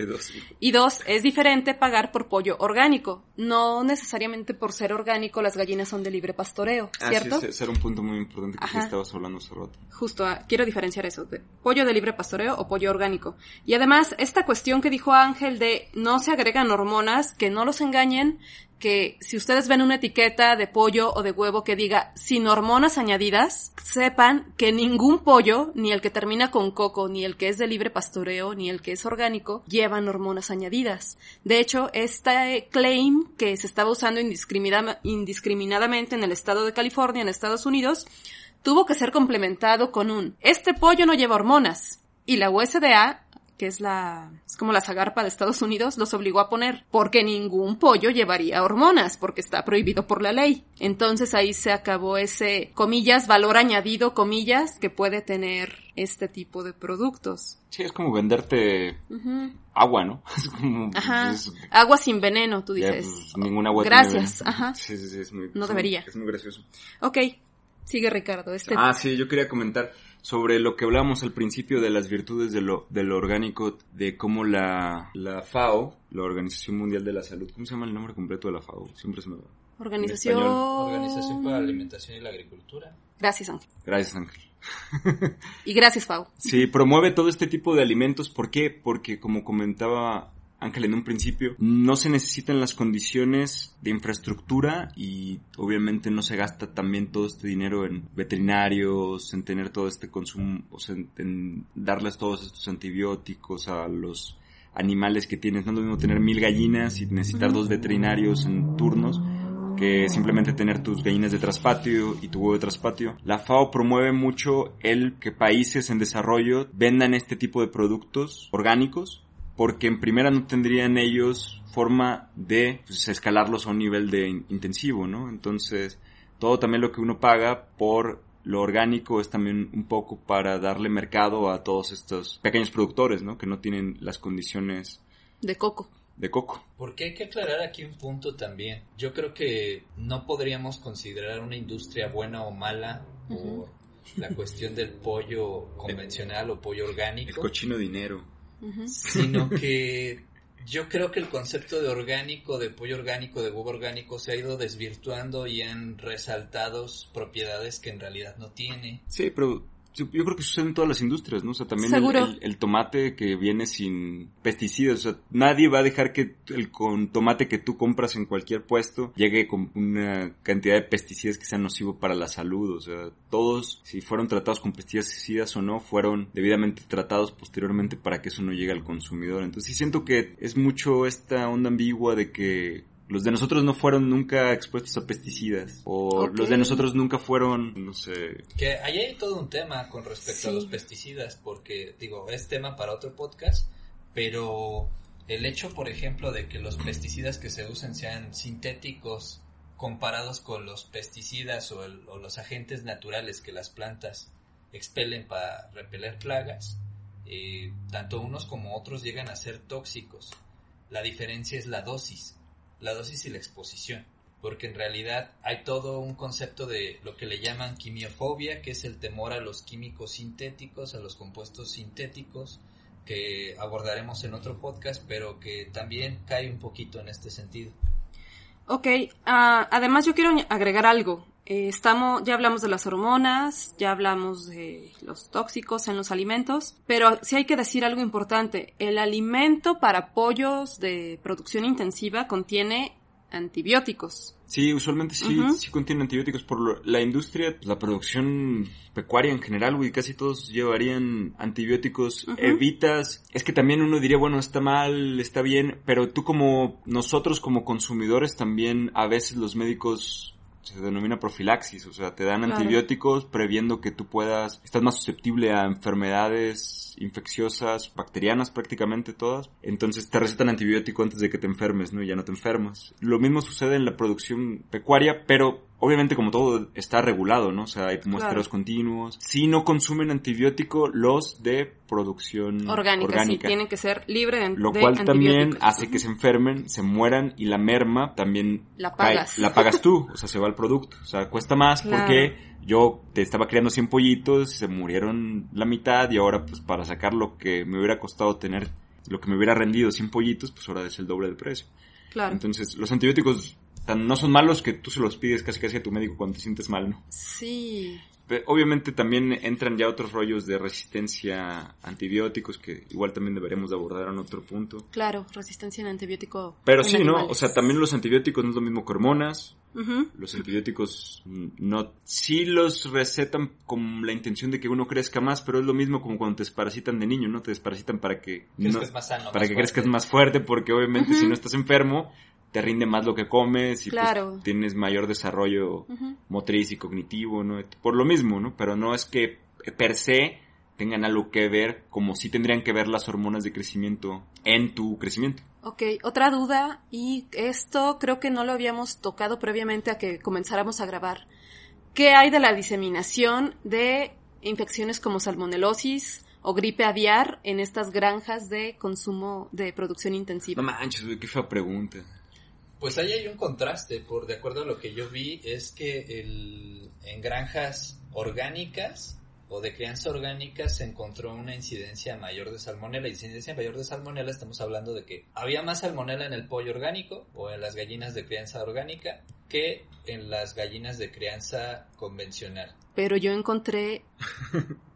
Y dos, es diferente pagar por pollo orgánico. No necesariamente por ser orgánico las gallinas son de libre pastoreo, ah, ¿cierto? Sí, ese era un punto muy importante que estabas hablando hace rato. Justo, ah, quiero diferenciar eso, de pollo de libre pastoreo o pollo orgánico. Y además, esta cuestión que dijo Ángel de no se agregan hormonas, que no los engañen, que si ustedes ven una etiqueta de pollo o de huevo que diga sin hormonas añadidas, sepan que ningún pollo, ni el que termina con coco, ni el que es de libre pastoreo, ni el que es orgánico, llevan hormonas añadidas. De hecho, este claim que se estaba usando indiscriminadamente en el estado de California, en Estados Unidos, tuvo que ser complementado con un este pollo no lleva hormonas. Y la USDA que es la, es como la zagarpa de Estados Unidos, los obligó a poner, porque ningún pollo llevaría hormonas, porque está prohibido por la ley. Entonces ahí se acabó ese, comillas, valor añadido, comillas, que puede tener este tipo de productos. Sí, es como venderte agua, ¿no? *laughs* Es como, Ajá. agua sin veneno, tú dices. Pues, ninguna agua Gracias, ajá. Sí, sí, sí, es muy, no debería. Es muy gracioso. Ok, sigue Ricardo. Este... Ah, sí, yo quería comentar sobre lo que hablamos al principio de las virtudes de lo, de lo orgánico, de cómo la, la FAO, la Organización Mundial de la Salud, ¿cómo se llama el nombre completo de la FAO? Siempre se me va. Organización... Organización para la Alimentación y la Agricultura. Gracias, Ángel. Gracias, Ángel. y gracias, FAO. Sí, promueve todo este tipo de alimentos. ¿Por qué? Porque, como comentaba Ángel en un principio, no se necesitan las condiciones de infraestructura y obviamente no se gasta también todo este dinero en veterinarios, en tener todo este consumo, o sea, en, darles todos estos antibióticos a los animales que tienes. No es lo mismo tener mil gallinas y necesitar dos veterinarios en turnos que simplemente tener tus gallinas de traspatio y tu huevo de traspatio. La FAO promueve mucho el que países en desarrollo vendan este tipo de productos orgánicos porque en primera no tendrían ellos forma de pues, escalarlos a un nivel de intensivo, ¿no? Entonces, todo también lo que uno paga por lo orgánico es también un poco para darle mercado a todos estos pequeños productores, ¿no? Que no tienen las condiciones de coco. De coco. Porque hay que aclarar aquí un punto también. Yo creo que no podríamos considerar una industria buena o mala por la cuestión del pollo convencional o pollo orgánico. El cochino dinero sino *laughs* que yo creo que el concepto de orgánico, de pollo orgánico, de huevo orgánico se ha ido desvirtuando y han resaltado propiedades que en realidad no tiene. Sí, pero yo creo que sucede en todas las industrias, ¿no? O sea, también el, tomate que viene sin pesticidas, o sea, nadie va a dejar que el con tomate que tú compras en cualquier puesto llegue con una cantidad de pesticidas que sean nocivos para la salud, o sea, todos, si fueron tratados con pesticidas o no, fueron debidamente tratados posteriormente para que eso no llegue al consumidor. Entonces sí siento que es mucho esta onda ambigua de que los de nosotros no fueron nunca expuestos a pesticidas. O los de nosotros nunca fueron, no sé. Que ahí hay todo un tema con respecto a los pesticidas, porque, digo, es tema para otro podcast. pero el hecho, por ejemplo, de que los pesticidas que se usen sean sintéticos comparados con los pesticidas o, los agentes naturales que las plantas expelen para repeler plagas, eh, tanto unos como otros llegan a ser tóxicos. La diferencia es la dosis, la dosis y la exposición, porque en realidad hay todo un concepto de lo que le llaman quimiofobia, que es el temor a los químicos sintéticos, a los compuestos sintéticos, que abordaremos en otro podcast, pero que también cae un poquito en este sentido. Ok, ah, además yo quiero agregar algo. Eh, estamos, ya hablamos de las hormonas, ya hablamos de los tóxicos en los alimentos, pero sí hay que decir algo importante. El alimento para pollos de producción intensiva contiene antibióticos. Sí, usualmente sí, sí contiene antibióticos. Por la industria, la producción pecuaria en general, güey, casi todos llevarían antibióticos, evitas, es que también uno diría, bueno, está mal, está bien, pero tú como, nosotros como consumidores también, a veces los médicos se denomina profilaxis, o sea, te dan antibióticos previendo que tú puedas, estás más susceptible a enfermedades infecciosas, bacterianas prácticamente todas, entonces te recetan antibiótico antes de que te enfermes, ¿no? Y ya no te enfermas. Lo mismo sucede en la producción pecuaria, pero obviamente como todo está regulado, ¿no? O sea, hay muestreos continuos. Si no consumen antibiótico los de producción orgánica, Sí, tienen que ser libres de Lo cual también hace que se enfermen, se mueran y la merma también la pagas. la pagas tú, o sea, se va el producto. O sea, cuesta más porque yo te estaba criando 100 pollitos, se murieron la mitad y ahora pues para sacar lo que me hubiera costado tener, lo que me hubiera rendido 100 pollitos, pues ahora es el doble del precio. Claro. Entonces, los antibióticos no son malos que tú se los pides casi casi a tu médico cuando te sientes mal, ¿no? Sí. obviamente también entran ya otros rollos de resistencia a antibióticos que igual también deberíamos de abordar en otro punto. Claro, resistencia a antibiótico. Pero sí, ¿no? O sea, también los antibióticos no es lo mismo que hormonas. Los antibióticos no, sí los recetan con la intención de que uno crezca más, pero es lo mismo como cuando te desparasitan de niño, ¿no? Te desparasitan para que, para que crezcas más fuerte, porque obviamente si no estás enfermo, te rinde más lo que comes y pues, tienes mayor desarrollo motriz y cognitivo, ¿no? Por lo mismo, ¿no? Pero no es que per se tengan algo que ver como si tendrían que ver las hormonas de crecimiento en tu crecimiento. Ok, otra duda, y esto creo que no lo habíamos tocado previamente a que comenzáramos a grabar. ¿Qué hay de la diseminación de infecciones como salmonelosis o gripe aviar en estas granjas de consumo de producción intensiva? No manches, qué fea pregunta. Pues ahí hay un contraste, por de acuerdo a lo que yo vi, es que el, en granjas orgánicas o de crianza orgánica se encontró una incidencia mayor de salmonela. Incidencia mayor de salmonela estamos hablando de que había más salmonela en el pollo orgánico o en las gallinas de crianza orgánica que en las gallinas de crianza convencional. Pero yo encontré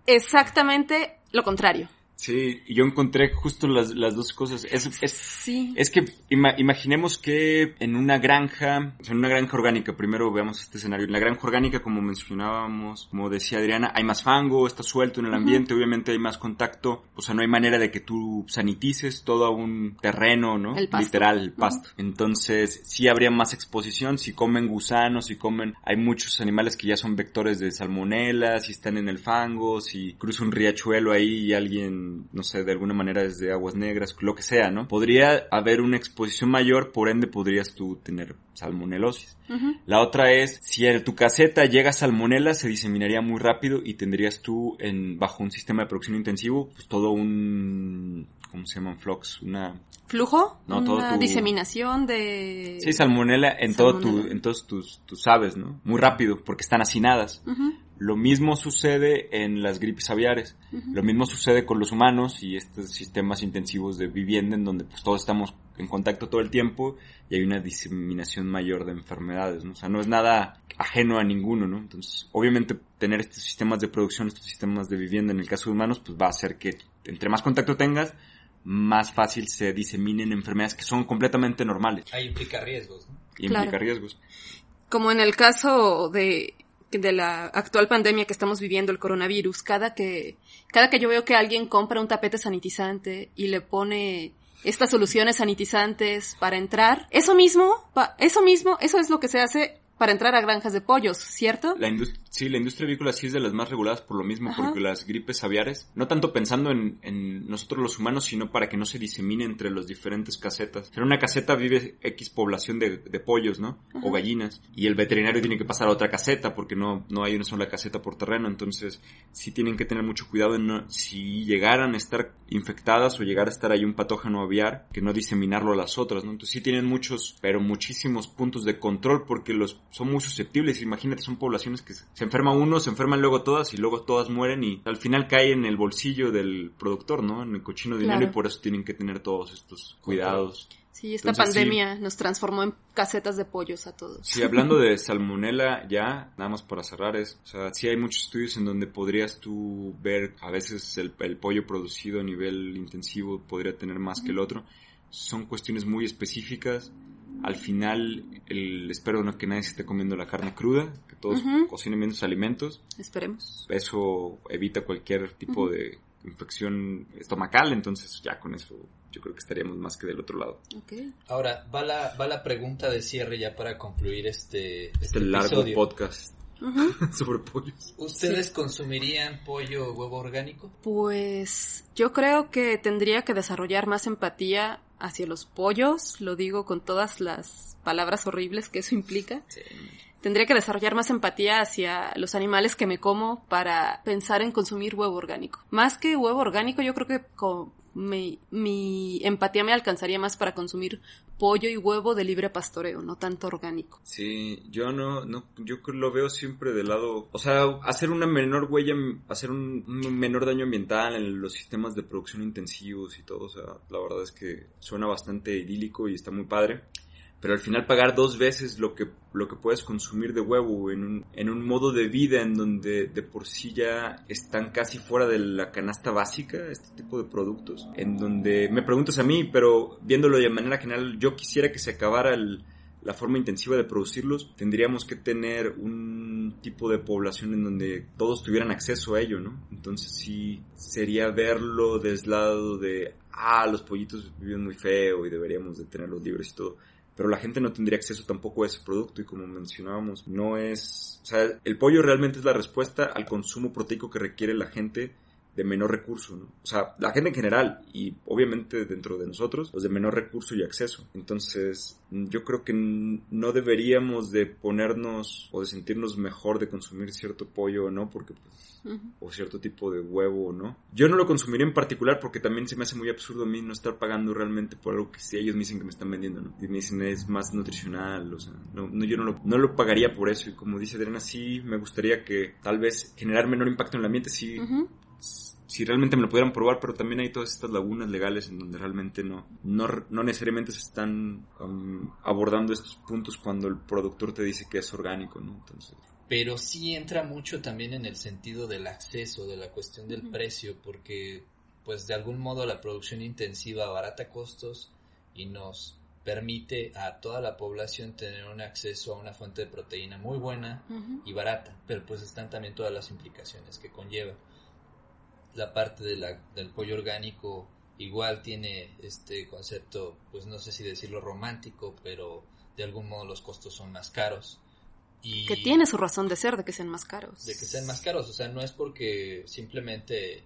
exactamente lo contrario. Sí, yo encontré justo las, las dos cosas. Es, es, es que imaginemos que en una granja, o sea, en una granja orgánica, primero veamos este escenario. En la granja orgánica, como mencionábamos, como decía Adriana, hay más fango, está suelto en el ambiente, obviamente hay más contacto, o sea, no hay manera de que tú sanitices todo un terreno, ¿no? Literal, el pasto. Entonces, sí habría más exposición, si comen gusanos, si comen, hay muchos animales que ya son vectores de salmonela, si están en el fango, si cruza un riachuelo ahí y alguien no sé, de alguna manera desde aguas negras, lo que sea, ¿no? Podría haber una exposición mayor, por ende podrías tú tener salmonelosis. La otra es, si en tu caseta llega salmonela, se diseminaría muy rápido y tendrías tú en, bajo un sistema de producción intensivo, pues todo un, ¿cómo se llaman? Flux, una... ¿Flujo? No, una diseminación de... Sí, salmonela en todo tu, en todos tus, tus aves, ¿no? Muy rápido, porque están hacinadas. Lo mismo sucede en las gripes aviares. Lo mismo sucede con los humanos y estos sistemas intensivos de vivienda en donde pues todos estamos en contacto todo el tiempo y hay una diseminación mayor de enfermedades, ¿no? O sea, no es nada ajeno a ninguno, ¿no? Entonces, obviamente tener estos sistemas de producción, estos sistemas de vivienda en el caso de humanos, pues va a hacer que entre más contacto tengas, más fácil se diseminen enfermedades que son completamente normales. Ahí implica riesgos, ¿no? Implica riesgos. Como en el caso de de la actual pandemia que estamos viviendo, el coronavirus, cada que, cada que yo veo que alguien compra un tapete sanitizante y le pone estas soluciones sanitizantes para entrar, eso mismo, eso mismo, eso es lo que se hace para entrar a granjas de pollos, ¿cierto? La sí, la industria avícola sí es de las más reguladas por lo mismo, porque las gripes aviares, no tanto pensando en, en, nosotros los humanos, sino para que no se disemine entre las diferentes casetas. En una caseta vive X población de, de pollos, ¿no? O gallinas, y el veterinario tiene que pasar a otra caseta porque no, no hay una sola caseta por terreno, entonces sí tienen que tener mucho cuidado en no, si llegaran a estar infectadas o llegar a estar ahí un patógeno aviar, que no diseminarlo a las otras, ¿no? Entonces sí tienen muchos, pero muchísimos puntos de control porque los son muy susceptibles. Imagínate, son poblaciones que se enferma uno, se enferman luego todas y luego todas mueren y al final cae en el bolsillo del productor, ¿no? En el cochino dinero y por eso tienen que tener todos estos cuidados. Sí, esta pandemia nos transformó en casetas de pollos a todos. Sí, hablando de salmonela ya, nada más para cerrar es, o sea, sí hay muchos estudios en donde podrías tú ver a veces el, pollo producido a nivel intensivo podría tener más que el otro. Son cuestiones muy específicas al final, el, espero no que nadie se esté comiendo la carne cruda, que todos cocinen bien sus alimentos. Esperemos. Eso evita cualquier tipo de infección estomacal, entonces ya con eso yo creo que estaríamos más que del otro lado. Ahora, va la, va la pregunta de cierre ya para concluir este, este, este largo podcast. *laughs* sobre pollos. ¿Ustedes consumirían pollo o huevo orgánico? Pues yo creo que tendría que desarrollar más empatía hacia los pollos, lo digo con todas las palabras horribles que eso implica. Tendría que desarrollar más empatía hacia los animales que me como para pensar en consumir huevo orgánico. Más que huevo orgánico, yo creo que mi empatía me alcanzaría más para consumir pollo y huevo de libre pastoreo, no tanto orgánico. Sí, yo no, no, yo lo veo siempre del lado, o sea, hacer una menor huella, hacer un, menor daño ambiental en los sistemas de producción intensivos y todo, o sea, la verdad es que suena bastante idílico y está muy padre pero al final pagar dos veces lo que, lo que puedes consumir de huevo en un, en un modo de vida en donde de por sí ya están casi fuera de la canasta básica, este tipo de productos, en donde me preguntas a mí, pero viéndolo de manera general, yo quisiera que se acabara la forma intensiva de producirlos, tendríamos que tener un tipo de población en donde todos tuvieran acceso a ello, ¿no? Entonces sí sería verlo desde el lado de, ah, los pollitos viven muy feo y deberíamos de tenerlos libres y todo pero la gente no tendría acceso tampoco a ese producto y como mencionábamos, no es, o sea, el pollo realmente es la respuesta al consumo proteico que requiere la gente de menor recurso, ¿no? O sea, la gente en general y obviamente dentro de nosotros, los de menor recurso y acceso. Entonces, yo creo que no deberíamos de ponernos o de sentirnos mejor de consumir cierto pollo o no, porque pues, o cierto tipo de huevo o no. Yo no lo consumiría en particular porque también se me hace muy absurdo a mí no estar pagando realmente por algo que si ellos me dicen que me están vendiendo, ¿no? Y me dicen es más nutricional, o sea, no, yo no lo, no lo pagaría por eso y como dice Adriana, sí me gustaría que tal vez generar menor impacto en el ambiente, sí, si realmente me lo pudieran probar, pero también hay todas estas lagunas legales en donde realmente no, no, no necesariamente se están um, abordando estos puntos cuando el productor te dice que es orgánico, ¿no? Entonces... Pero sí entra mucho también en el sentido del acceso, de la cuestión del precio, porque pues de algún modo la producción intensiva barata costos y nos permite a toda la población tener un acceso a una fuente de proteína muy buena y barata, pero pues están también todas las implicaciones que conlleva la parte de la, del pollo orgánico igual tiene este concepto, pues no sé si decirlo romántico, pero de algún modo los costos son más caros. Y que tiene su razón de ser de que sean más caros. De que sean más caros, o sea, no es porque simplemente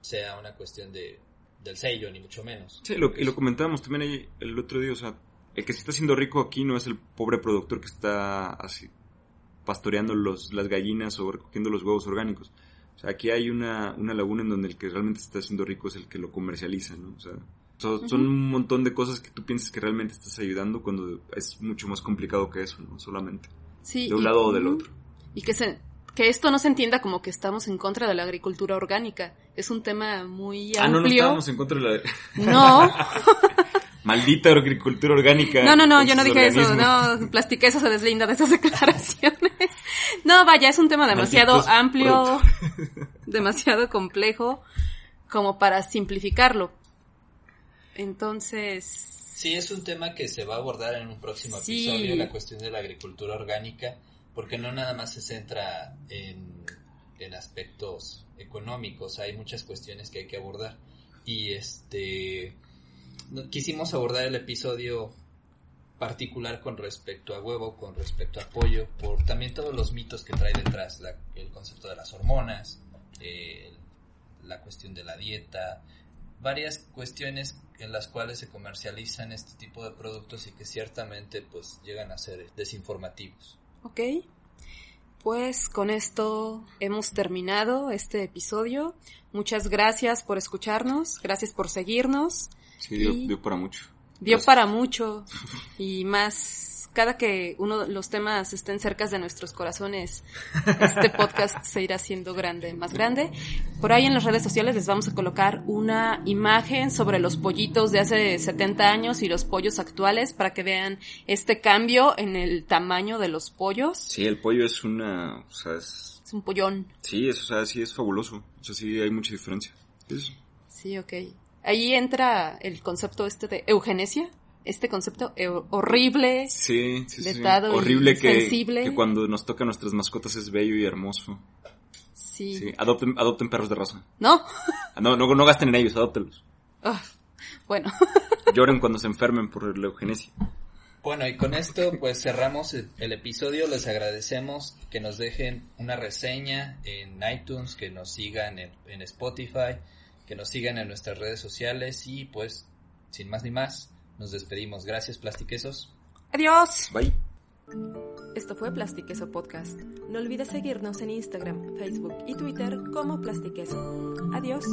sea una cuestión de, del sello, ni mucho menos. Sí, lo, y lo comentábamos también ahí el otro día, o sea, el que se está haciendo rico aquí no es el pobre productor que está así pastoreando los, las gallinas o recogiendo los huevos orgánicos o sea, aquí hay una, una laguna en donde el que realmente está haciendo rico es el que lo comercializa, ¿no? O sea, son, un montón de cosas que tú piensas que realmente estás ayudando cuando es mucho más complicado que eso, ¿no? Solamente. Sí, de un lado o del otro. Y que se, que esto no se entienda como que estamos en contra de la agricultura orgánica. Es un tema muy amplio. Ah, no, no estamos en contra de la... No. *laughs* Maldita agricultura orgánica. No, no, no, yo no dije eso, no, plastiqué eso se deslinda de esas *laughs* declaraciones. No, vaya, es un tema demasiado amplio, *laughs* demasiado complejo, como para simplificarlo. Entonces... Sí, es un tema que se va a abordar en un próximo episodio, la cuestión de la agricultura orgánica, porque no nada más se centra en, en aspectos económicos, hay muchas cuestiones que hay que abordar. Y este quisimos abordar el episodio particular con respecto a huevo, con respecto a pollo, por también todos los mitos que trae detrás, la- el concepto de las hormonas, eh, la cuestión de la dieta, varias cuestiones en las cuales se comercializan este tipo de productos y que ciertamente pues llegan a ser desinformativos. Ok. Pues con esto hemos terminado este episodio. Muchas gracias por escucharnos, gracias por seguirnos. Sí, dio, dio para mucho. Dio Gracias. para mucho *laughs* y más cada que uno de los temas estén cerca de nuestros corazones, *laughs* este podcast se irá haciendo grande, más grande. Por ahí en las redes sociales les vamos a colocar una imagen sobre los pollitos de hace 70 años y los pollos actuales para que vean este cambio en el tamaño de los pollos. Sí, el pollo es una, o sea, es, Es un pollón. sí, es, o sea, sí es fabuloso. O sea, sí hay mucha diferencia. Es- Sí, ok. Ahí entra el concepto este de eugenesia, este concepto eu- horrible. sí, sí, sí, sí. Vetado y Horrible que, sensible. que cuando nos toca a nuestras mascotas es bello y hermoso. Sí. Sí, adopten, adopten perros de raza. ¿No? Ah, No, no, no gasten en ellos, adóptenlos. Ah, bueno, *laughs* Lloren cuando se enfermen por la eugenesia. Bueno, y con esto pues cerramos el, el episodio. Les agradecemos que nos dejen una reseña en iTunes, que nos sigan en, en Spotify, que nos sigan en nuestras redes sociales y pues sin más ni más nos despedimos. Gracias Plastiquesos. adiós. Bye. Esto fue Plastiqueso Podcast. No olvides seguirnos en Instagram, Facebook y Twitter como Plastiqueso. Adiós.